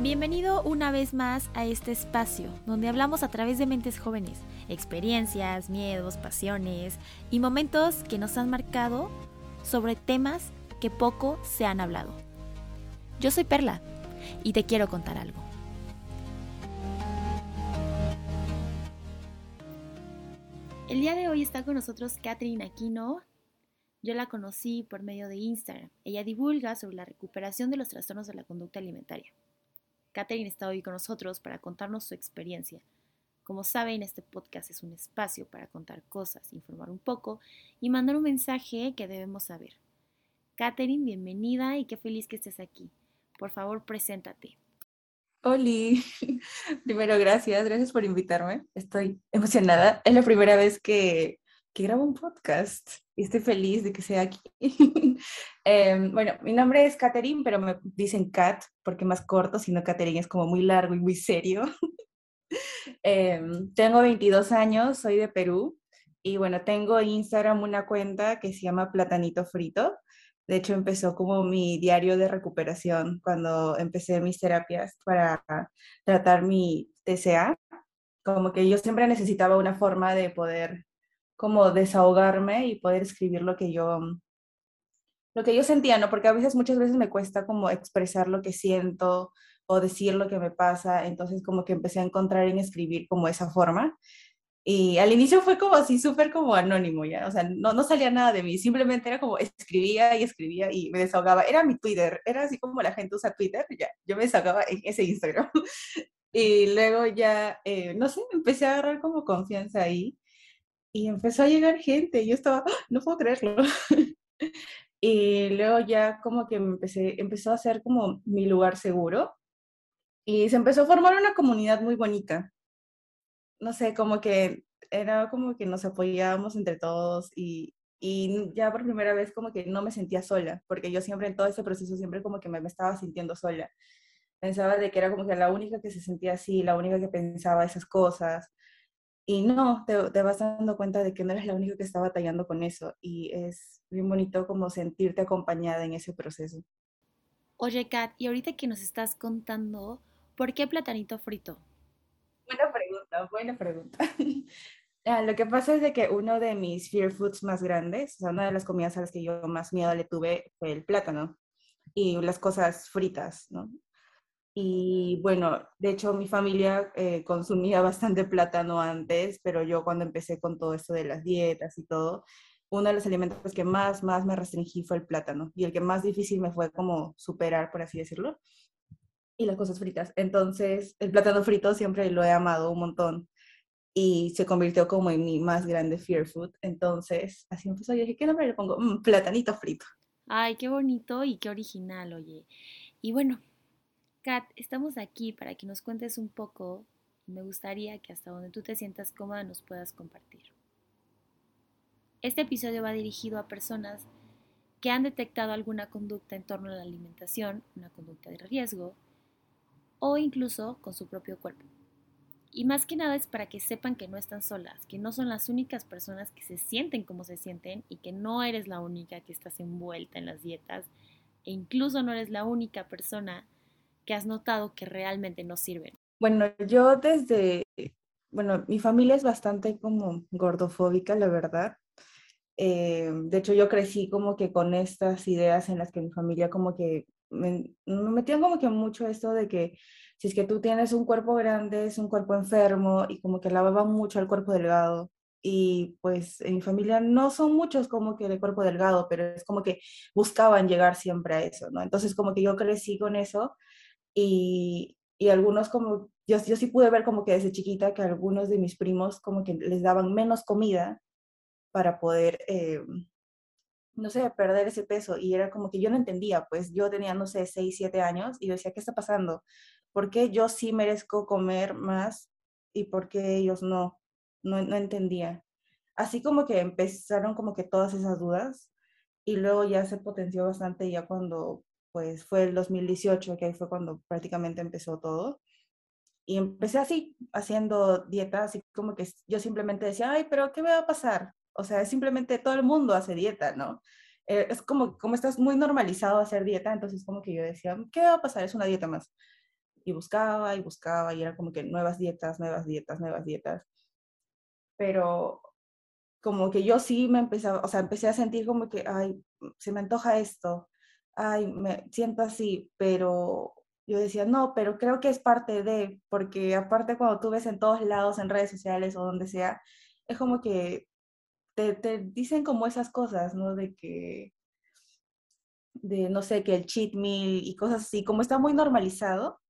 Bienvenido una vez más a este espacio donde hablamos a través de mentes jóvenes, experiencias, miedos, pasiones y momentos que nos han marcado sobre temas que poco se han hablado. Yo soy Perla y te quiero contar algo. El día de hoy está con nosotros Catherine Aquino. Yo la conocí por medio de Instagram. Ella divulga sobre la recuperación de los trastornos de la conducta alimentaria. Catherine está hoy con nosotros para contarnos su experiencia. Como saben, este podcast es un espacio para contar cosas, informar un poco y mandar un mensaje que debemos saber. Catherine, bienvenida y qué feliz que estés aquí. Por favor, preséntate. Oli, primero gracias, gracias por invitarme. Estoy emocionada. Es la primera vez que, que grabo un podcast y estoy feliz de que sea aquí. Em, bueno, mi nombre es Catherine, pero me dicen Kat porque más corto, sino Catherine es como muy largo y muy serio. Em, tengo 22 años, soy de Perú y bueno, tengo en Instagram una cuenta que se llama Platanito Frito de hecho, empezó como mi diario de recuperación cuando empecé mis terapias para tratar mi TCA. Como que yo siempre necesitaba una forma de poder como desahogarme y poder escribir lo que yo lo que yo sentía, ¿no? Porque a veces muchas veces me cuesta como expresar lo que siento o decir lo que me pasa, entonces como que empecé a encontrar en escribir como esa forma y al inicio fue como así, súper como anónimo, ¿ya? O sea, no, no salía nada de mí, simplemente era como escribía y escribía y me desahogaba. Era mi Twitter, era así como la gente usa Twitter, ya, yo me desahogaba en ese Instagram. y luego ya, eh, no sé, empecé a agarrar como confianza ahí y empezó a llegar gente. Yo estaba, ¡Ah! no puedo creerlo. y luego ya como que me empecé, empezó a ser como mi lugar seguro y se empezó a formar una comunidad muy bonita no sé, como que era como que nos apoyábamos entre todos y, y ya por primera vez como que no me sentía sola, porque yo siempre en todo ese proceso siempre como que me, estaba sintiendo sola. Pensaba de que era como que la única que se sentía así, la única que pensaba esas cosas. Y no, te, te, vas dando cuenta de que no eres la única que está batallando con eso. Y es bien bonito como sentirte acompañada en ese proceso. Oye, Kat, y ahorita que nos estás contando, ¿por qué platanito frito? Buena pregunta, buena pregunta. Ah, lo que pasa es de que uno de mis fear foods más grandes, o sea, una de las comidas a las que yo más miedo le tuve fue el plátano y las cosas fritas, ¿no? Y bueno, de hecho mi familia eh, consumía bastante plátano antes, pero yo cuando empecé con todo esto de las dietas y todo, uno de los alimentos que más, más me restringí fue el plátano y el que más difícil me fue como superar, por así decirlo y las cosas fritas. Entonces, el plátano frito siempre lo he amado un montón y se convirtió como en mi más grande fear food. Entonces, así empezó. Yo dije, ¿qué nombre le pongo? Mm, platanito frito. Ay, qué bonito y qué original, oye. Y bueno, Kat, estamos aquí para que nos cuentes un poco. Me gustaría que hasta donde tú te sientas cómoda nos puedas compartir. Este episodio va dirigido a personas que han detectado alguna conducta en torno a la alimentación, una conducta de riesgo, o incluso con su propio cuerpo. Y más que nada es para que sepan que no están solas, que no son las únicas personas que se sienten como se sienten y que no eres la única que estás envuelta en las dietas e incluso no eres la única persona que has notado que realmente no sirven. Bueno, yo desde, bueno, mi familia es bastante como gordofóbica, la verdad. Eh, de hecho, yo crecí como que con estas ideas en las que mi familia como que me, me metían como que mucho esto de que si es que tú tienes un cuerpo grande, es un cuerpo enfermo y como que lavaban mucho al cuerpo delgado. Y pues en mi familia no son muchos como que de cuerpo delgado, pero es como que buscaban llegar siempre a eso, ¿no? Entonces como que yo crecí con eso y, y algunos como, yo, yo sí pude ver como que desde chiquita que algunos de mis primos como que les daban menos comida para poder eh, no sé, perder ese peso. Y era como que yo no entendía, pues yo tenía, no sé, 6, 7 años y yo decía, ¿qué está pasando? ¿Por qué yo sí merezco comer más y por qué ellos no? No, no entendía. Así como que empezaron como que todas esas dudas y luego ya se potenció bastante ya cuando pues fue el 2018, que ahí fue cuando prácticamente empezó todo. Y empecé así, haciendo dieta, así como que yo simplemente decía, ay, pero ¿qué me va a pasar? O sea, simplemente todo el mundo hace dieta, ¿no? Eh, es como, como estás muy normalizado a hacer dieta, entonces como que yo decía, ¿qué va a pasar? Es una dieta más. y buscaba y buscaba y era como que nuevas dietas, nuevas dietas, nuevas dietas. Pero como que yo sí me empezaba, o sea, empecé a sentir como que, ay, se me antoja esto, ay, me siento así, pero yo decía, no, pero creo que es parte de, porque aparte cuando tú ves en todos lados, en redes sociales o donde sea, es como que te, te dicen como esas cosas, ¿no? De que, de no sé, que el cheat meal y cosas así, como está muy normalizado,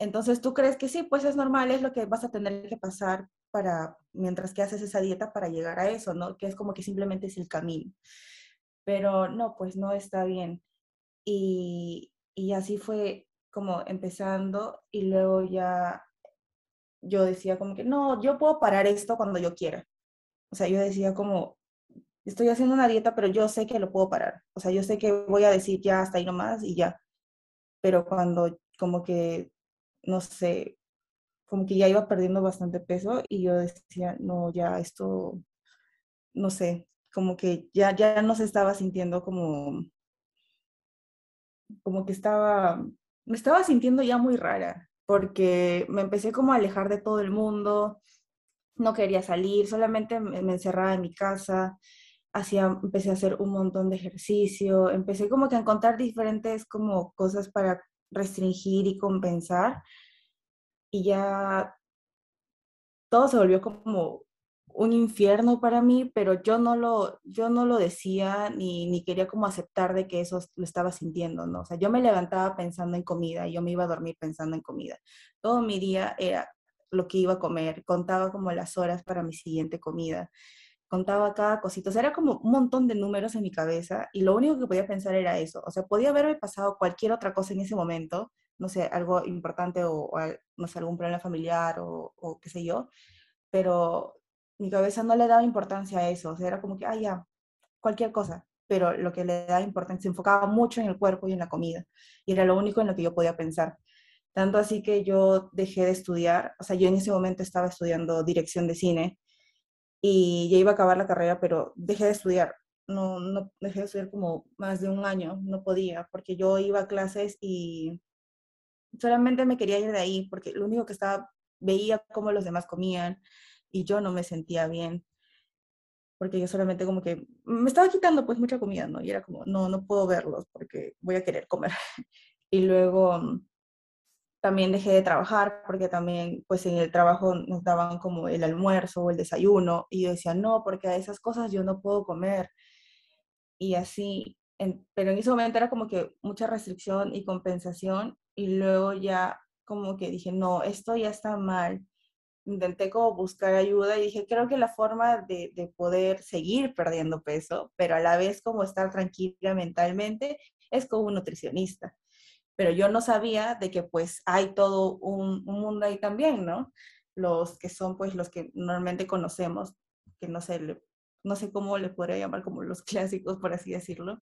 entonces tú crees que sí, pues es normal, es lo que vas a tener que pasar para, mientras que haces esa dieta para llegar a eso, ¿no? Que es como que simplemente es el camino. Pero no, pues no está bien. Y, y así fue como empezando y luego ya yo decía como que, no, yo puedo parar esto cuando yo quiera. O sea, yo decía como, estoy haciendo una dieta, pero yo sé que lo puedo parar. O sea, yo sé que voy a decir ya hasta ahí nomás y ya. Pero cuando como que, no sé, como que ya iba perdiendo bastante peso y yo decía, no, ya esto, no sé, como que ya, ya no se estaba sintiendo como, como que estaba, me estaba sintiendo ya muy rara, porque me empecé como a alejar de todo el mundo, no quería salir, solamente me, encerraba en mi casa, hacía, empecé a hacer un montón de ejercicio, empecé como que a encontrar diferentes como cosas para restringir y compensar y ya todo se volvió como un infierno para mí, pero yo no lo, yo no lo decía ni, ni quería como aceptar de que eso lo estaba sintiendo, ¿no? O sea, yo me levantaba pensando en comida y yo me iba a dormir pensando en comida. Todo mi día era lo que iba a comer, contaba como las horas para mi siguiente comida, contaba cada cosita, o sea, era como un montón de números en mi cabeza y lo único que podía pensar era eso, o sea, podía haberme pasado cualquier otra cosa en ese momento, no sé, algo importante o, no sé, algún problema familiar o, qué sé yo, pero mi cabeza no le daba importancia a eso, o sea, era como que, ah, ya, cualquier cosa, pero lo que le daba importancia se enfocaba mucho en el cuerpo y en la comida, y era lo único en lo que yo podía pensar. Tanto así que yo dejé de estudiar, o sea, yo en ese momento estaba estudiando dirección de cine y ya iba a acabar la carrera, pero dejé de estudiar. No, no dejé de estudiar como más de un año, no podía, porque yo iba a clases y solamente me quería ir de ahí porque lo único que estaba, veía cómo los demás comían y yo no me sentía bien. Porque yo solamente como que me estaba quitando pues mucha comida, ¿no? Y era como, no, no puedo verlos porque voy a querer comer. Y luego mm, también dejé de trabajar porque también pues en el trabajo nos daban como el almuerzo o el desayuno y yo decía, no, porque a esas cosas yo no puedo comer. Y así, en, pero en ese momento era como que mucha restricción y compensación y luego ya como que dije, no, esto ya está mal. Intenté como buscar ayuda y dije, creo que la forma de, de poder seguir perdiendo peso, pero a la vez como estar tranquila mentalmente, es como un nutricionista. Pero yo no sabía de que pues hay todo un, un mundo ahí también, ¿no? Los que son pues los que normalmente conocemos, que no sé, no sé cómo le podría llamar como los clásicos, por así decirlo,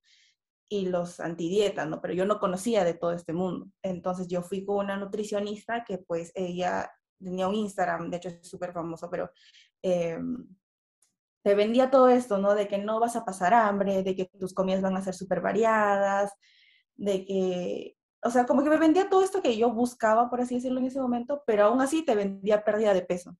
y los antidietas, ¿no? Pero yo no conocía de todo este mundo. Entonces yo fui con una nutricionista que pues ella tenía un Instagram, de hecho es súper famoso, pero eh, te vendía todo esto, ¿no? De que no vas a pasar hambre, de que tus comidas van a ser súper variadas, de que, o sea, como que me vendía todo esto que yo buscaba, por así decirlo, en ese momento, pero aún así te vendía pérdida de peso.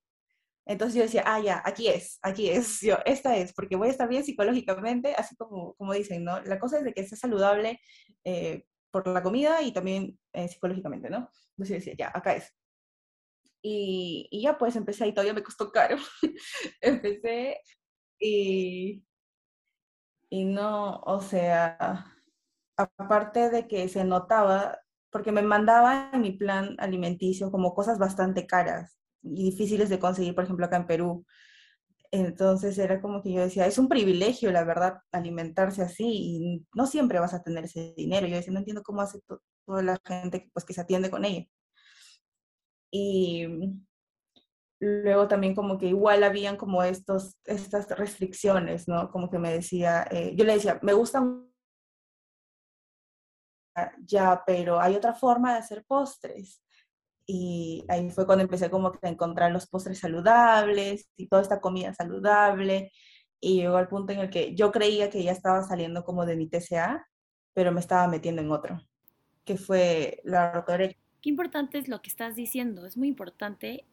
Entonces yo decía, ah, ya, aquí es, aquí es, yo, esta es, porque voy a estar bien psicológicamente, así como, como dicen, ¿no? La cosa es de que esté saludable eh, por la comida y también eh, psicológicamente, ¿no? Entonces yo decía, ya, acá es. Y, ya pues empecé y todavía me costó caro. empecé y, y no, o sea, aparte de que se notaba, porque me mandaba en mi plan alimenticio como cosas bastante caras y difíciles de conseguir, por ejemplo, acá en Perú. Entonces era como que yo decía, es un privilegio, la verdad, alimentarse así y no siempre vas a tener ese dinero. Yo decía, no entiendo cómo hace to toda la gente pues, que se atiende con ella. Y luego también como que igual habían como estos, estas restricciones, ¿no? Como que me decía, eh, yo le decía, me gustan ya, pero hay otra forma de hacer postres y ahí fue cuando empecé como que a encontrar los postres saludables y toda esta comida saludable y llegó al punto en el que yo creía que ya estaba saliendo como de mi TCA, pero me estaba metiendo en otro, que fue la ortorexia. Qué importante es lo que estás diciendo. Es muy importante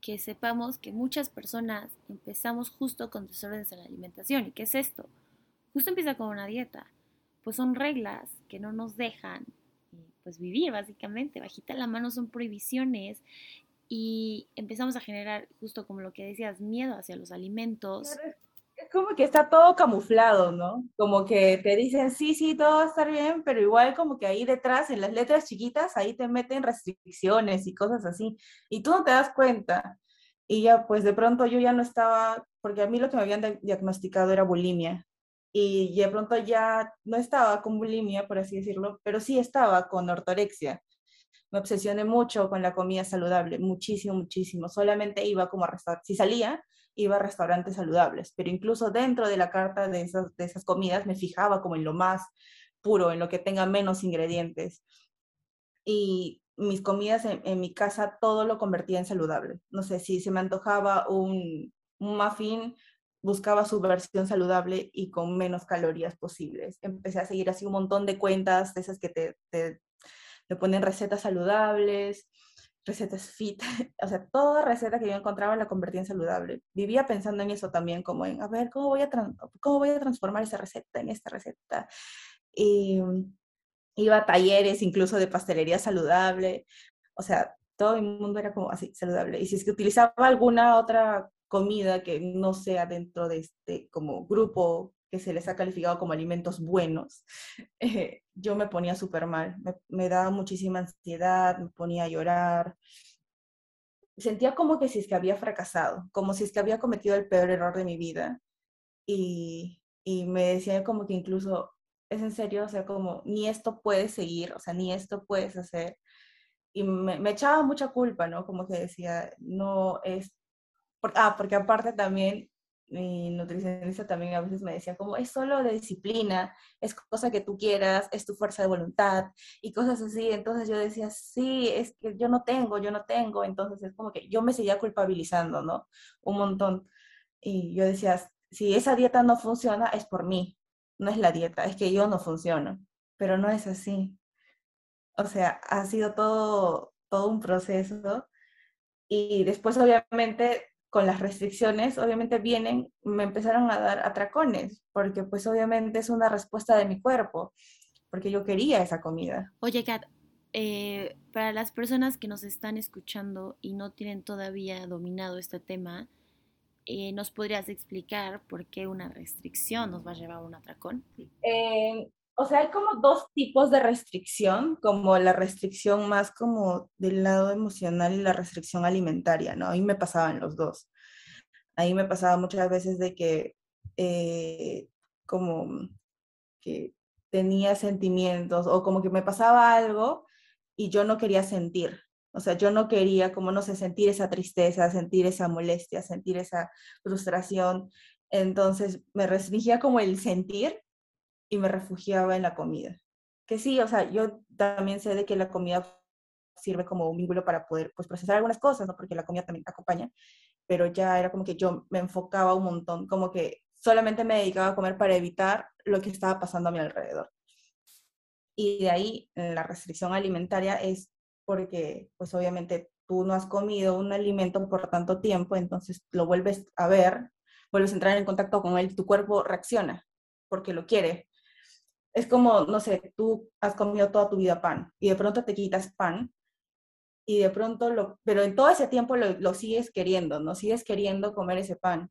que sepamos que muchas personas empezamos justo con desórdenes en la alimentación. ¿Y qué es esto? Justo empieza con una dieta. Pues son reglas que no nos dejan pues vivir básicamente. Bajita la mano son prohibiciones y empezamos a generar, justo como lo que decías, miedo hacia los alimentos. Como que está todo camuflado, ¿no? Como que te dicen, sí, sí, todo va a estar bien, pero igual como que ahí detrás, en las letras chiquitas, ahí te meten restricciones y cosas así. Y tú no te das cuenta. Y ya, pues de pronto yo ya no estaba, porque a mí lo que me habían diagnosticado era bulimia y de pronto ya no estaba con bulimia, por así decirlo, pero sí estaba con ortorexia. Me obsesioné mucho con la comida saludable, muchísimo, muchísimo. Solamente iba como a restaurantes, si salía, iba a restaurantes saludables, pero incluso dentro de la carta de esas, de esas comidas me fijaba como en lo más puro, en lo que tenga menos ingredientes. Y mis comidas en, mi casa todo lo convertía en saludable. No sé, si se me antojaba un, muffin, buscaba su versión saludable y con menos calorías posibles. Empecé a seguir así un montón de cuentas de esas que te, te, ponen recetas saludables, recetas fit, o sea, toda receta que yo encontraba la convertía en saludable. Vivía pensando en eso también, como en, a ver, ¿cómo voy a, cómo voy a transformar esa receta en esta receta? Y iba a talleres incluso de pastelería saludable, o sea, todo el mundo era como así, saludable. Y si es que utilizaba alguna otra comida que no sea dentro de este como grupo que se les ha calificado como alimentos buenos, eh, yo me ponía súper mal, me, daba muchísima ansiedad, me ponía a llorar. Sentía como que si es que había fracasado, como si es que había cometido el peor error de mi vida. Y, y me decía como que incluso, es en serio, o sea, como ni esto puedes seguir, o sea, ni esto puedes hacer. Y me, me echaba mucha culpa, ¿no? Como que decía, no es ah, porque aparte también mi nutricionista también a veces me decía como es solo de disciplina, es cosa que tú quieras, es tu fuerza de voluntad y cosas así. Entonces yo decía, sí, es que yo no tengo, yo no tengo. Entonces es como que yo me seguía culpabilizando, ¿no? Un montón. Y yo decía, si esa dieta no funciona, es por mí, no es la dieta, es que yo no funciono. Pero no es así. O sea, ha sido todo, todo un proceso. Y después, obviamente, con las restricciones, obviamente vienen, me empezaron a dar atracones, porque pues obviamente es una respuesta de mi cuerpo, porque yo quería esa comida. Oye, Kat, eh, para las personas que nos están escuchando y no tienen todavía dominado este tema, eh, ¿nos podrías explicar por qué una restricción nos va a llevar a un atracón? Eh, o sea, hay como dos tipos de restricción, como la restricción más como del lado emocional y la restricción alimentaria, ¿no? Ahí me pasaban los dos. Ahí me pasaba muchas veces de que eh, como que tenía sentimientos o como que me pasaba algo y yo no quería sentir. O sea, yo no quería, como no sé, sentir esa tristeza, sentir esa molestia, sentir esa frustración. Entonces me restringía como el sentir y me refugiaba en la comida. Que sí, o sea, yo también sé de que la comida sirve como un vínculo para poder pues, procesar algunas cosas, ¿no? Porque la comida también acompaña, pero ya era como que yo me enfocaba un montón, como que solamente me dedicaba a comer para evitar lo que estaba pasando a mi alrededor. Y de ahí la restricción alimentaria es porque, pues obviamente tú no has comido un alimento por tanto tiempo, entonces lo vuelves a ver, vuelves a entrar en contacto con él, tu cuerpo reacciona porque lo quiere, es como, no sé, tú has comido toda tu vida pan y de pronto te quitas pan y de pronto lo, pero en todo ese tiempo lo, sigues queriendo, ¿no? Sigues queriendo comer ese pan,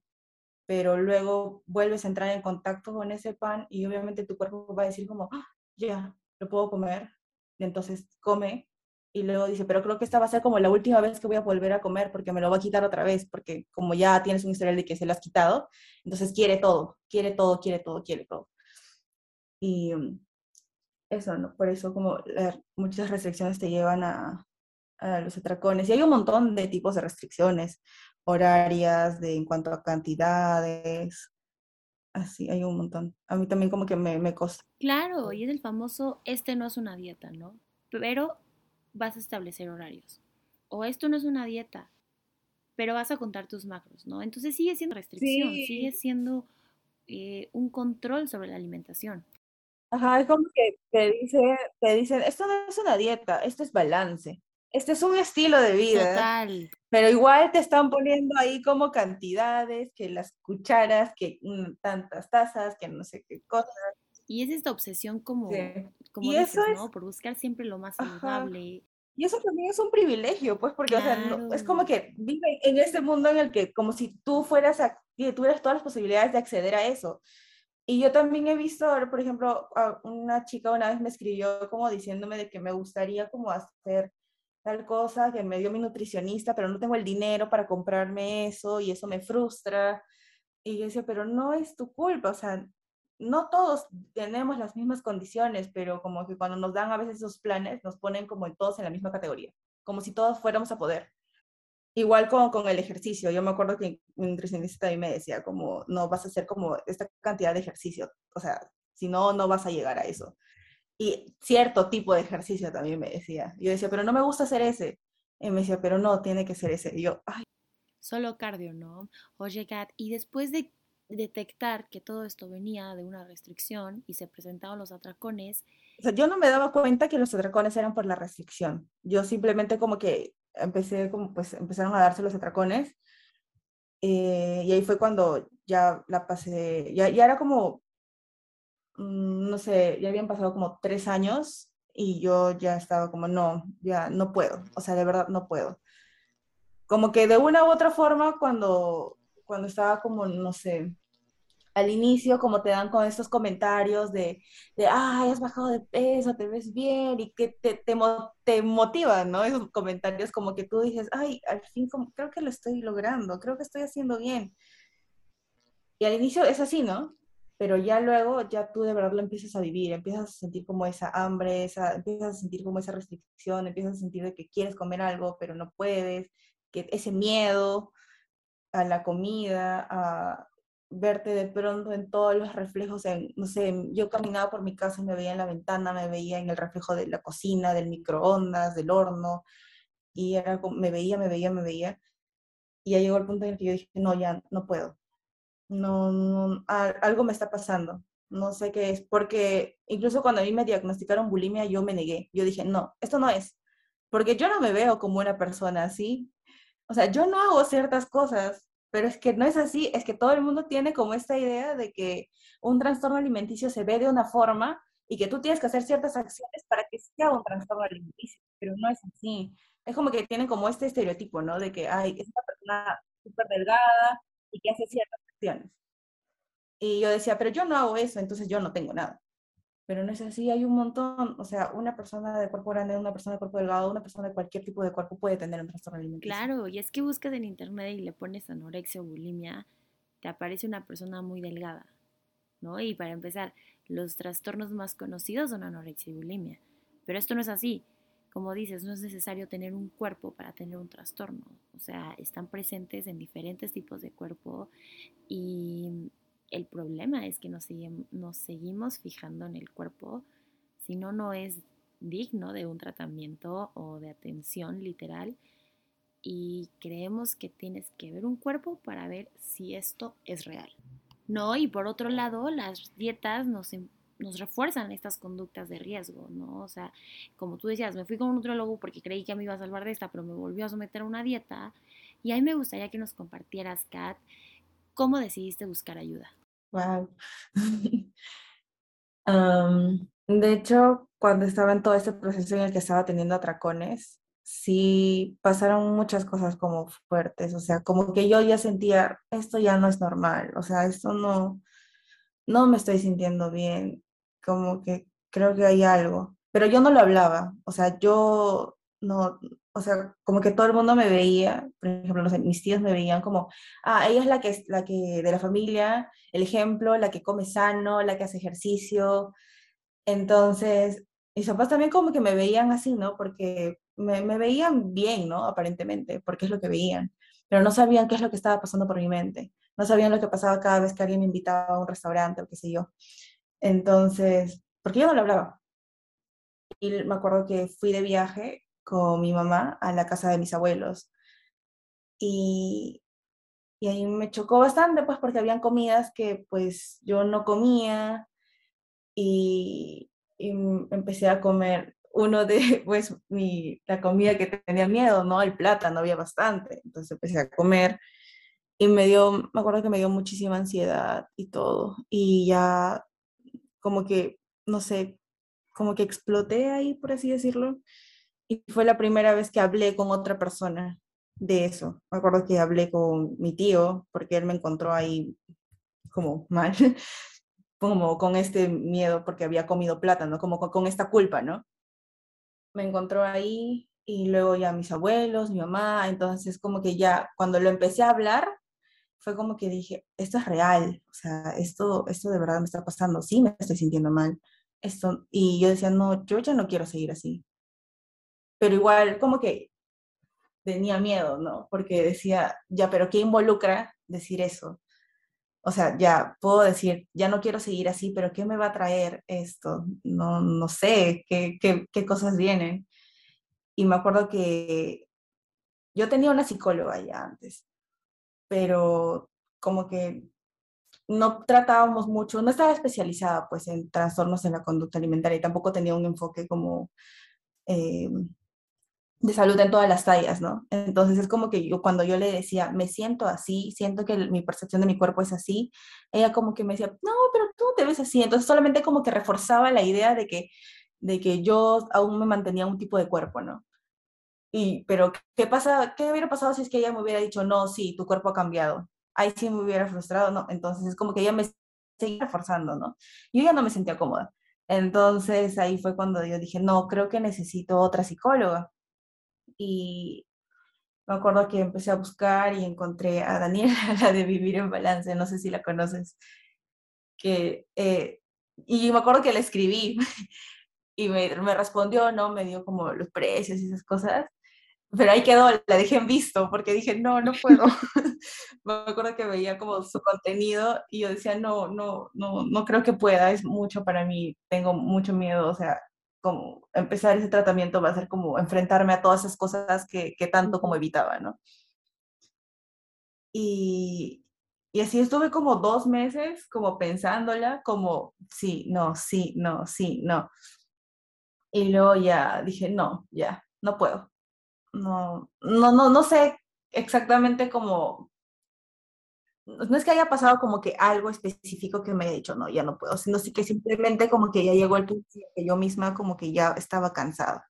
pero luego vuelves a entrar en contacto con ese pan y obviamente tu cuerpo va a decir como, ¡Ah, ya, lo puedo comer, y entonces come y luego dice, pero creo que esta va a ser como la última vez que voy a volver a comer porque me lo va a quitar otra vez, porque como ya tienes un historial de que se lo has quitado, entonces quiere todo, quiere todo, quiere todo, quiere todo. Y mm, eso, ¿no? Por eso como muchas restricciones te llevan a, a, los atracones. Y hay un montón de tipos de restricciones horarias, de en cuanto a cantidades. Así, hay un montón. A mí también como que me, me costó. Claro, y es el famoso, este no es una dieta, ¿no? Pero vas a establecer horarios. O esto no es una dieta, pero vas a contar tus macros, ¿no? Entonces sigue siendo restricción, sigue siendo eh, un control sobre la alimentación. Ajá, es como que te, dice, te dicen, esto no es una dieta, esto es balance. este es un estilo de vida. Total. Pero igual te están poniendo ahí como cantidades, que las cucharas, que mm, tantas tazas, que no sé qué cosas. Y es esta obsesión como, como dices, ¿no? Por buscar siempre lo más saludable. Y eso también es un privilegio, pues, porque o sea, es como que vive en este mundo en el que, como si tú fueras, a, tuvieras todas las posibilidades de acceder a eso. Y yo también he visto, por ejemplo, una chica una vez me escribió como diciéndome de que me gustaría como hacer tal cosa, que me dio mi nutricionista, pero no tengo el dinero para comprarme eso y eso me frustra. Y yo decía, pero no es tu culpa, o sea, no todos tenemos las mismas condiciones, pero como que cuando nos dan a veces esos planes, nos ponen como todos en la misma categoría, como si todos fuéramos a poder. Igual con, con el ejercicio, yo me acuerdo que mi nutricionista también me decía, como, no vas a hacer como esta cantidad de ejercicio, o sea, si no, no vas a llegar a eso. Y cierto tipo de ejercicio también me decía. Yo decía, pero no me gusta hacer ese. Y me decía, pero no, tiene que ser ese. Y yo, ay. Solo cardio, ¿no? Oye, Kat, y después de detectar que todo esto venía de una restricción y se presentaban los atracones. O sea, yo no me daba cuenta que los atracones eran por la restricción. Yo simplemente como que empecé, como pues empezaron a darse los atracones eh, y ahí fue cuando ya la pasé, ya, ya era como, mm, no sé, ya habían pasado como tres años y yo ya estaba como, no, ya no puedo, o sea, de verdad no puedo. Como que de una u otra forma, cuando, cuando estaba como, no sé, al inicio, como te dan con estos comentarios de, de ay, has bajado de peso, te ves bien, y que te, te, te motivan, ¿no? Esos comentarios como que tú dices, ay, al fin como, creo que lo estoy logrando, creo que estoy haciendo bien. Y al inicio es así, ¿no? Pero ya luego, ya tú de verdad lo empiezas a vivir, empiezas a sentir como esa hambre, esa, empiezas a sentir como esa restricción, empiezas a sentir de que quieres comer algo, pero no puedes, que ese miedo a la comida, a, verte de pronto en todos los reflejos, en, no sé, yo caminaba por mi casa y me veía en la ventana, me veía en el reflejo de la cocina, del microondas, del horno, y era me veía, me veía, me veía, y ya llegó el punto en el que yo dije, no, ya no puedo, no, no algo me está pasando, no sé qué es, porque incluso cuando a mí me diagnosticaron bulimia, yo me negué, yo dije, no, esto no es, porque yo no me veo como una persona así, o sea, yo no hago ciertas cosas pero es que no es así, es que todo el mundo tiene como esta idea de que un trastorno alimenticio se ve de una forma y que tú tienes que hacer ciertas acciones para que sea un trastorno alimenticio, pero no es así. Es como que tienen como este estereotipo, ¿no? De que, ay, es una persona súper delgada y que hace ciertas acciones. Y yo decía, pero yo no hago eso, entonces yo no tengo nada pero no es así, hay un montón, o sea, una persona de cuerpo grande, una persona de cuerpo delgado, una persona de cualquier tipo de cuerpo puede tener un trastorno alimenticio. Claro, y es que buscas en internet y le pones anorexia o bulimia, te aparece una persona muy delgada, ¿no? Y para empezar, los trastornos más conocidos son anorexia y bulimia, pero esto no es así. Como dices, no es necesario tener un cuerpo para tener un trastorno, o sea, están presentes en diferentes tipos de cuerpo y el problema es que nos, nos seguimos fijando en el cuerpo, si no, no es digno de un tratamiento o de atención literal y creemos que tienes que ver un cuerpo para ver si esto es real. No, y por otro lado, las dietas nos, em, refuerzan estas conductas de riesgo, ¿no? O sea, como tú decías, me fui con un nutriólogo porque creí que me iba a salvar de esta, pero me volvió a someter a una dieta. Y ahí me gustaría que nos compartieras, Kat, cómo decidiste buscar ayuda. Wow. de hecho, cuando estaba en todo este proceso en el que estaba teniendo atracones, sí pasaron muchas cosas como fuertes, o sea, como que yo ya sentía, esto ya no es normal, o sea, esto no, no me estoy sintiendo bien, como que creo que hay algo, pero yo no lo hablaba, o sea, yo no, o sea, como que todo el mundo me veía, por ejemplo, mis tíos me veían como, ah, ella es la que, la que de la familia, el ejemplo, la que come sano, la que hace ejercicio. Entonces, mis papás también como que me veían así, ¿no? Porque me, me veían bien, ¿no? Aparentemente, porque es lo que veían, pero no sabían qué es lo que estaba pasando por mi mente, no sabían lo que pasaba cada vez que alguien me invitaba a un restaurante o qué sé yo. Entonces, porque yo no lo hablaba. Y me acuerdo que fui de viaje con mi mamá a la casa de mis abuelos. Y, y ahí me chocó bastante, pues, porque habían comidas que, pues, yo no comía y, empecé a comer uno de, pues, mi, la comida que tenía miedo, ¿no? El plátano, había bastante. Entonces empecé a comer y me dio, me acuerdo que me dio muchísima ansiedad y todo. Y ya como que, no sé, como que exploté ahí, por así decirlo. Y fue la primera vez que hablé con otra persona de eso. Me acuerdo que hablé con mi tío, porque él me encontró ahí como mal, como con este miedo porque había comido plátano, como con, esta culpa, ¿no? Me encontró ahí y luego ya mis abuelos, mi mamá, entonces como que ya cuando lo empecé a hablar, fue como que dije, esto es real, o sea, esto, esto de verdad me está pasando, sí me estoy sintiendo mal. Esto, y yo decía, no, yo ya no quiero seguir así. Pero igual, como que tenía miedo, ¿no? Porque decía, ya, pero ¿qué involucra decir eso? O sea, ya puedo decir, ya no quiero seguir así, pero ¿qué me va a traer esto? No, no sé qué, qué, qué cosas vienen. Y me acuerdo que yo tenía una psicóloga ya antes, pero como que no tratábamos mucho, no estaba especializada pues en trastornos en la conducta alimentaria y tampoco tenía un enfoque como eh, de salud en todas las tallas, ¿no? Entonces es como que yo cuando yo le decía, me siento así, siento que mi percepción de mi cuerpo es así, ella como que me decía, no, pero tú te ves así, entonces solamente como que reforzaba la idea de que, de que yo aún me mantenía un tipo de cuerpo, ¿no? Y, pero, ¿qué pasa? ¿Qué hubiera pasado si es que ella me hubiera dicho, no, sí, tu cuerpo ha cambiado? Ahí sí me hubiera frustrado, ¿no? Entonces es como que ella me seguía reforzando, ¿no? Yo ya no me sentía cómoda. Entonces ahí fue cuando yo dije, no, creo que necesito otra psicóloga y me acuerdo que empecé a buscar y encontré a Daniela, la de Vivir en Balance, no sé si la conoces, que, eh, y me acuerdo que la escribí y me, me, respondió, ¿no? Me dio como los precios y esas cosas, pero ahí quedó, la dejé en visto porque dije, no, no puedo. me acuerdo que veía como su contenido y yo decía, no, no, no, no creo que pueda, es mucho para mí, tengo mucho miedo, o sea, como empezar ese tratamiento va a ser como enfrentarme a todas esas cosas que, que tanto como evitaba, ¿no? Y, y así estuve como dos meses como pensándola, como sí, no, sí, no, sí, no. Y luego ya dije, no, ya, no puedo. No, no, no, no sé exactamente cómo no es que haya pasado como que algo específico que me haya dicho, no, ya no puedo, sino sí que simplemente como que ya llegó el punto que yo misma como que ya estaba cansada.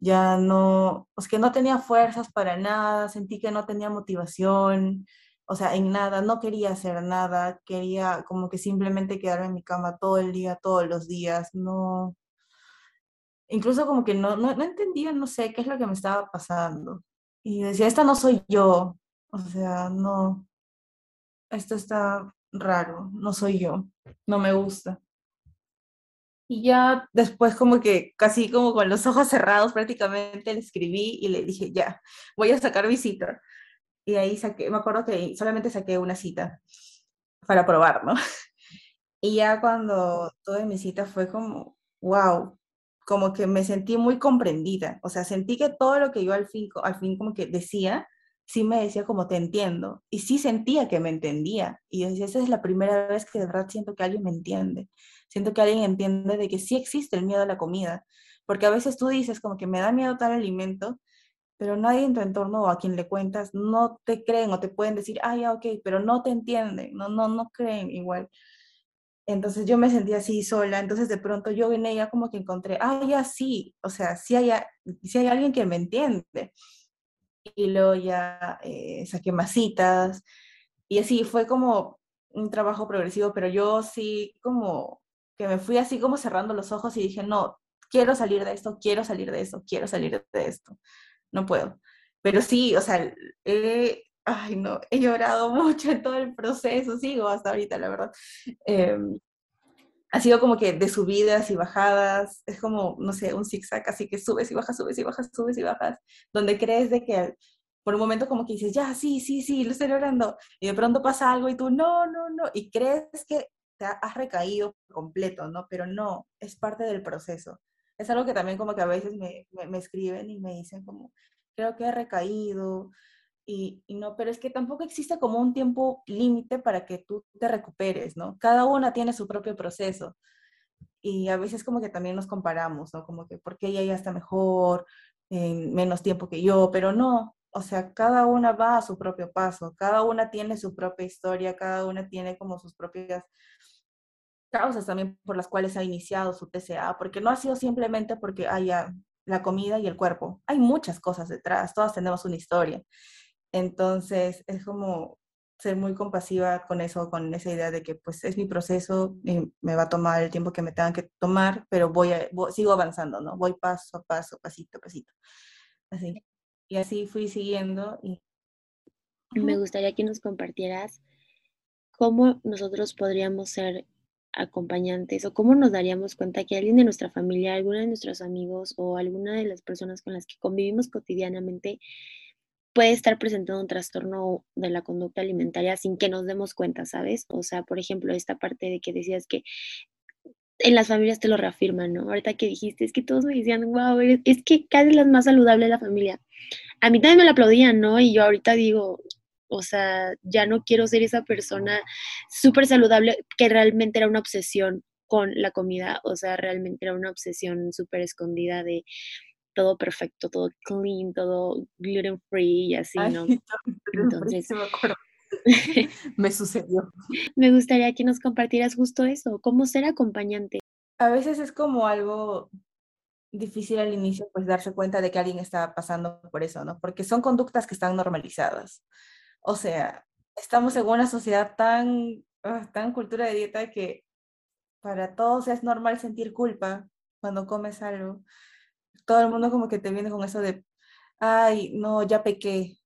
Ya no, es que no tenía fuerzas para nada, sentí que no tenía motivación, o sea, en nada, no quería hacer nada, quería como que simplemente quedarme en mi cama todo el día, todos los días, no, incluso como que no, no, no entendía, no sé, qué es lo que me estaba pasando. Y decía, esta no soy yo, o sea, no, esto está raro, no soy yo, no me gusta. Y ya después como que casi como con los ojos cerrados prácticamente le escribí y le dije, ya, voy a sacar mi cita. Y ahí saqué, me acuerdo que solamente saqué una cita para probar, ¿no? Y ya cuando tuve mi cita fue como, wow, como que me sentí muy comprendida. O sea, sentí que todo lo que yo al fin, al fin como que decía, sí me decía como te entiendo y sí sentía que me entendía y yo decía, esa es la primera vez que de verdad siento que alguien me entiende, siento que alguien entiende de que sí existe el miedo a la comida, porque a veces tú dices como que me da miedo tal alimento, pero nadie en tu entorno o a quien le cuentas no te creen o te pueden decir, ah, ya, ok, pero no te entienden, no, no, no creen igual. Entonces yo me sentía así sola, entonces de pronto yo en ella como que encontré, ah, ya sí, o sea, sí hay, sí hay alguien que me entiende y ya eh, saqué más citas y así fue como un trabajo progresivo, pero yo sí como que me fui así como cerrando los ojos y dije, no, quiero salir de esto, quiero salir de esto, quiero salir de esto, no puedo. Pero sí, o sea, he, ay no, he llorado mucho en todo el proceso, sigo hasta ahorita, la verdad. Eh, ha sido como que de subidas y bajadas, es como, no sé, un zigzag, así que subes y bajas, subes y bajas, subes y bajas, donde crees de que por un momento como que dices, ya, sí, sí, sí, lo estoy logrando, y de pronto pasa algo y tú, no, no, no, y crees que te has recaído completo, ¿no? Pero no, es parte del proceso. Es algo que también como que a veces me, me, me escriben y me dicen como, creo que he recaído, y, no, pero es que tampoco existe como un tiempo límite para que tú te recuperes, ¿no? Cada una tiene su propio proceso. y a veces como que también nos comparamos, ¿no? Como que porque ella ya está mejor, en menos tiempo que yo, pero no, o sea, cada una va a su propio paso, cada una tiene su propia historia, cada una tiene como sus propias causas también por las cuales ha iniciado su TCA, porque no ha sido simplemente porque haya la comida y el cuerpo, hay muchas cosas detrás, todas tenemos una historia. Entonces, es como ser muy compasiva con eso, con esa idea de que pues es mi proceso y me va a tomar el tiempo que me tenga que tomar, pero voy a, sigo avanzando, ¿no? Voy paso a paso, pasito a pasito. Así. Y así fui siguiendo. Y... Me gustaría que nos compartieras cómo nosotros podríamos ser acompañantes o cómo nos daríamos cuenta que alguien de nuestra familia, alguno de nuestros amigos o alguna de las personas con las que convivimos cotidianamente puede estar presentando un trastorno de la conducta alimentaria sin que nos demos cuenta, ¿sabes? O sea, por ejemplo, esta parte de que decías que en las familias te lo reafirman, ¿no? Ahorita que dijiste, es que todos me decían, wow, es que casi la más saludable de la familia. A mí también me lo aplaudían, ¿no? Y yo ahorita digo, o sea, ya no quiero ser esa persona súper saludable que realmente era una obsesión con la comida, o sea, realmente era una obsesión súper escondida de todo perfecto, todo clean, todo gluten free y así, ¿no? Entonces, me sucedió. Me gustaría que nos compartieras justo eso, cómo ser acompañante. A veces es como algo difícil al inicio, pues darse cuenta de que alguien está pasando por eso, ¿no? Porque son conductas que están normalizadas. O sea, estamos en una sociedad tan, ah, tan cultura de dieta que para todos es normal sentir culpa cuando comes algo. Todo el mundo como que te viene con eso de, ay, no, ya pequé,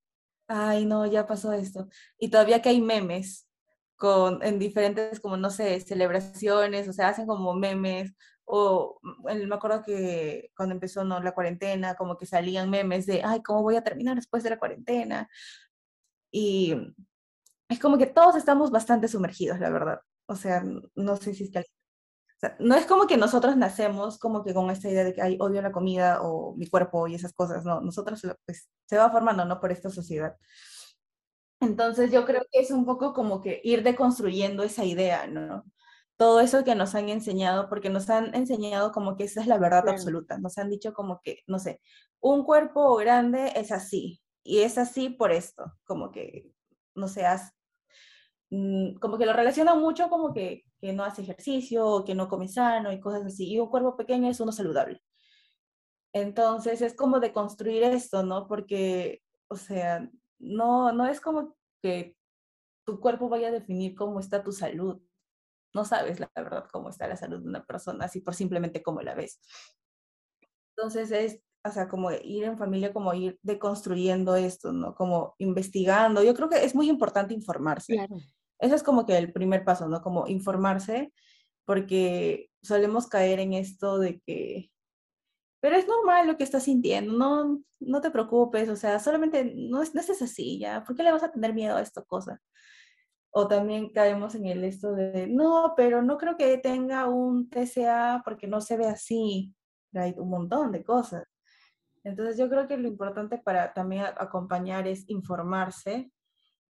ay, no, ya pasó esto. Y todavía que hay memes con, en diferentes, como no sé, celebraciones, o sea, hacen como memes, o mm, me acuerdo que cuando empezó ¿no? la cuarentena, como que salían memes de, ay, ¿cómo voy a terminar después de la cuarentena? Y es como que todos estamos bastante sumergidos, la verdad. O sea, no sé si es que... no es como que nosotros nacemos como que con esta idea de que hay odio la comida o mi cuerpo y esas cosas, no, nosotros pues se va formando, ¿no? Por esta sociedad. Entonces yo creo que es un poco como que ir deconstruyendo esa idea, ¿no? Todo eso que nos han enseñado, porque nos han enseñado como que esa es la verdad absoluta, nos han dicho como que, no sé, un cuerpo grande es así, y es así por esto, como que, no seas, mm, como que lo relaciona mucho como que, que no hace ejercicio, o que no come sano y cosas así, y un cuerpo pequeño es uno saludable. Entonces es como de construir esto, ¿no? Porque, o sea, no, no es como que tu cuerpo vaya a definir cómo está tu salud. No sabes la verdad cómo está la salud de una persona, así por simplemente cómo la ves. Entonces es o sea, como ir en familia, como ir deconstruyendo esto, ¿no? Como investigando. Yo creo que es muy importante informarse. Claro. Ese es como que el primer paso, ¿no? Como informarse, porque solemos caer en esto de que, pero es normal lo que estás sintiendo, no, no te preocupes, o sea, solamente no no es así, ¿ya? ¿Por qué le vas a tener miedo a esta cosa? O también caemos en el esto de, no, pero no creo que tenga un TCA porque no se ve así. Hay un montón de cosas. Entonces yo creo que lo importante para también acompañar es informarse.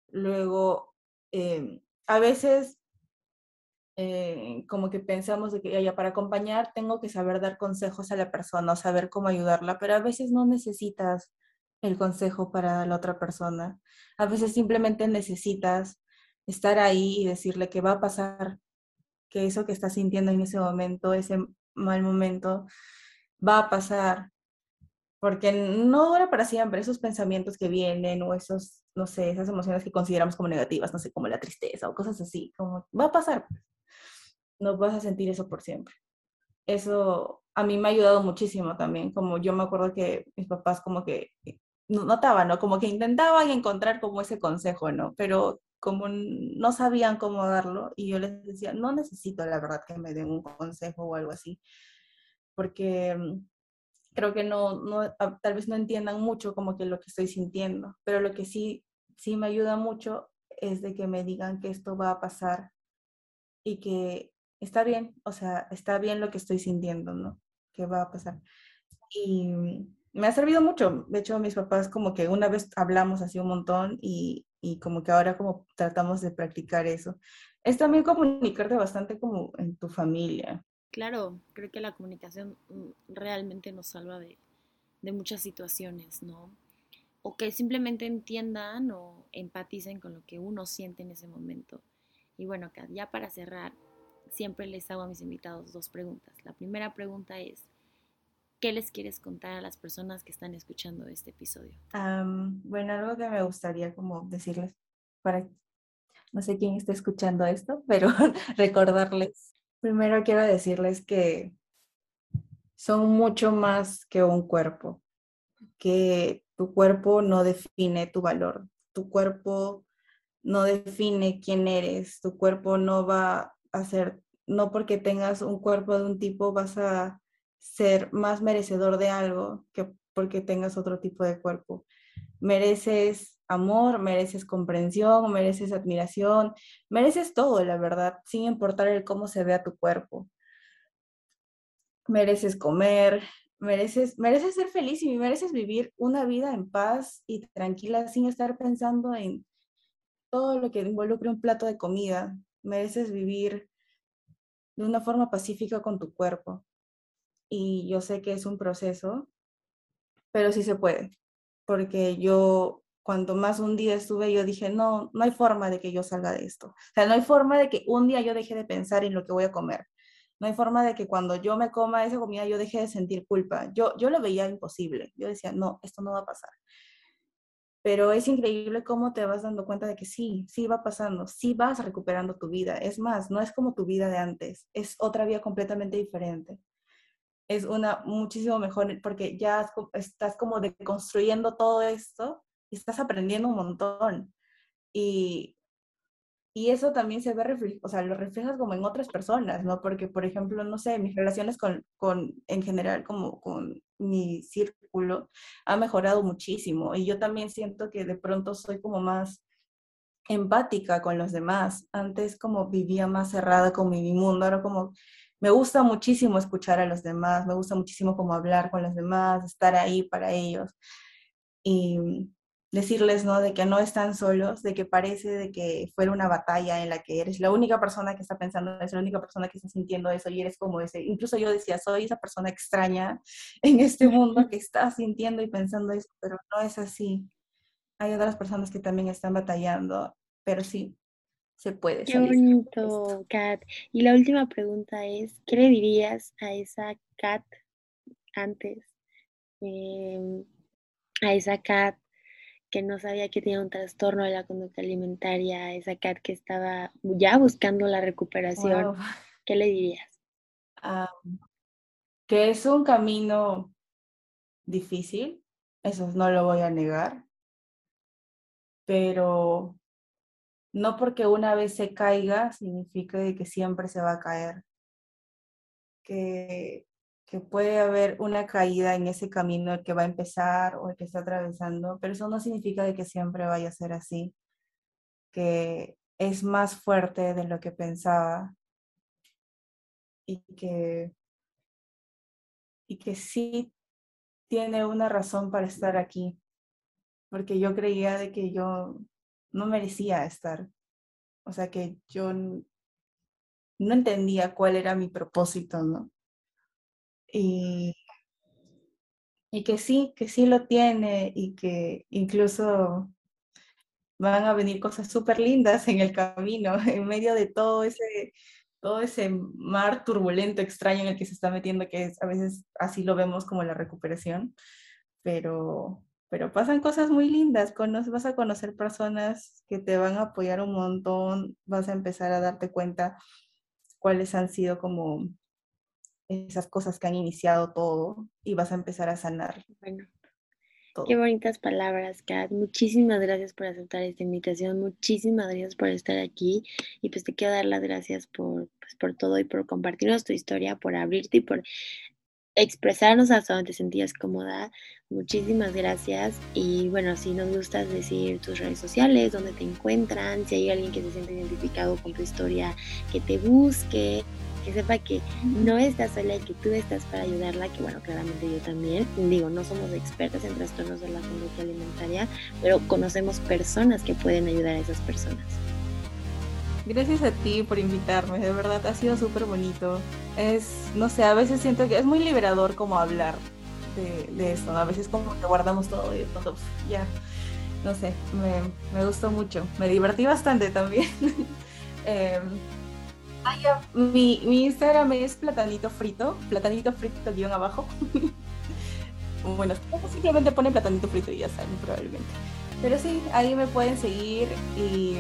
Luego, em, a veces eh, como que pensamos que ya para acompañar tengo que saber dar consejos a la persona, saber cómo ayudarla, pero a veces no necesitas el consejo para la otra persona. A veces simplemente necesitas estar ahí y decirle que va a pasar, que eso que está sintiendo en ese momento, ese mal momento, va a pasar, porque no dura para siempre esos pensamientos que vienen o esos, no sé, esas emociones que consideramos como negativas, no sé, como la tristeza o cosas así, como va a pasar, pues. no vas a sentir eso por siempre. Eso a mí me ha ayudado muchísimo también, como yo me acuerdo que mis papás como que notaban, ¿no? Como que intentaban encontrar como ese consejo, ¿no? Pero como no sabían cómo darlo y yo les decía, no necesito la verdad que me den un consejo o algo así, porque mm, creo que no, no, ah, tal vez no entiendan mucho como que lo que estoy sintiendo, pero lo que sí, sí me ayuda mucho es de que me digan que esto va a pasar y que está bien, o sea, está bien lo que estoy sintiendo, ¿no? Que va a pasar. Y me ha servido mucho. De hecho, mis papás como que una vez hablamos así un montón y, y como que ahora como tratamos de practicar eso. Es también comunicarte bastante como en tu familia, Claro, creo que la comunicación mm, realmente nos salva de, de muchas situaciones, ¿no? O que simplemente entiendan o empaticen con lo que uno siente en ese momento. Y bueno, ya para cerrar, siempre les hago a mis invitados dos preguntas. La primera pregunta es, ¿qué les quieres contar a las personas que están escuchando este episodio? bueno, algo que me gustaría como decirles para, no sé quién está escuchando esto, pero recordarles. Primero quiero decirles que son mucho más que un cuerpo, que tu cuerpo no define tu valor, tu cuerpo no define quién eres, tu cuerpo no va a ser, no porque tengas un cuerpo de un tipo vas a ser más merecedor de algo que porque tengas otro tipo de cuerpo. Mereces amor, mereces comprensión, mereces admiración, mereces todo, la verdad, sin importar el cómo se vea tu cuerpo. Mereces comer, mereces, mereces ser feliz y mereces vivir una vida en paz y tranquila sin estar pensando en todo lo que involucre un plato de comida. Mereces vivir de una forma pacífica con tu cuerpo. Y yo sé que es un proceso, pero sí se puede. Porque yo, cuando más un día estuve, yo dije, no, no hay forma de que yo salga de esto. O sea, no hay forma de que un día yo deje de pensar en lo que voy a comer. No hay forma de que cuando yo me coma esa comida yo deje de sentir culpa. Yo, yo lo veía imposible. Yo decía, no, esto no va a pasar pero es increíble cómo te vas dando cuenta de que sí, sí va pasando, sí vas recuperando tu vida. Es más, no es como tu vida de antes, es otra vida completamente diferente. Es una muchísimo mejor porque ya estás como deconstruyendo todo esto y estás aprendiendo un montón. Y y eso también se ve, o sea, lo reflejas como en otras personas, ¿no? Porque, por ejemplo, no sé, mis relaciones con, con, en general, como con mi círculo, ha mejorado muchísimo. Y yo también siento que de pronto soy como más empática con los demás. Antes como vivía más cerrada con mi mundo, ahora como me gusta muchísimo escuchar a los demás, me gusta muchísimo como hablar con los demás, estar ahí para ellos. Y decirles, ¿no? De que no están solos, de que parece de que fuera una batalla en la que eres la única persona que está pensando eso, la única persona que está sintiendo eso y eres como ese. Incluso yo decía, soy esa persona extraña en este mundo que está sintiendo y pensando eso, pero no es así. Hay otras personas que también están batallando, pero sí, se puede. Qué bonito, Kat. Y la última pregunta es, ¿qué le dirías a esa Kat antes? Em, a esa Kat que no sabía que tenía un trastorno de la conducta alimentaria, esa Kat que estaba ya buscando la recuperación, ¿qué le dirías? que es un camino difícil, eso no lo voy a negar, pero no porque una vez se caiga significa que siempre se va a caer. Que que puede haber una caída en ese camino que va a empezar o el que está atravesando, pero eso no significa de que siempre vaya a ser así, que es más fuerte de lo que pensaba. Y que, y que sí tiene una razón para estar aquí, porque yo creía de que yo no merecía estar, o sea que yo no entendía cuál era mi propósito, ¿no? y, y que sí, que sí lo tiene y que incluso van a venir cosas súper lindas en el camino, en medio de todo ese, todo ese mar turbulento, extraño en el que se está metiendo, que es, a veces así lo vemos como la recuperación, pero, pero pasan cosas muy lindas, vas a conocer personas que te van a apoyar un montón, vas a empezar a darte cuenta cuáles han sido como esas cosas que han iniciado todo y vas a empezar a sanar. Bueno, qué bonitas palabras, Kat. Muchísimas gracias por aceptar esta invitación, muchísimas gracias por estar aquí y pues te quiero dar las gracias por, pues, por todo y por compartirnos tu historia, por abrirte y por expresarnos hasta donde te sentías cómoda. Muchísimas gracias. Y bueno, si nos gustas decir tus redes sociales, dónde te encuentran, si hay alguien que se siente identificado con tu historia, que te busque, que sepa que no estás sola y que tú estás para ayudarla, que bueno, claramente yo también. Digo, no somos expertas en trastornos de la conducta alimentaria, pero conocemos personas que pueden ayudar a esas personas. Gracias a ti por invitarme, de verdad ha sido súper bonito. Es, no sé, a veces siento que es muy liberador como hablar de, esto, a veces como que guardamos todo y todo, ya, no sé, me, me, gustó mucho, me divertí bastante también. eh, ah, mi, mi, Instagram es platanito frito, platanito frito guion abajo. bueno, simplemente pone platanito frito y ya saben, probablemente. Pero sí, ahí me pueden seguir y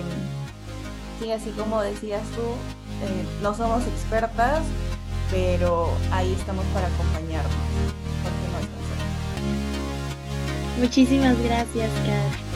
sí, así como decías tú, eh, no somos expertas, pero ahí estamos para acompañarnos. Muchísimas gracias, Kat.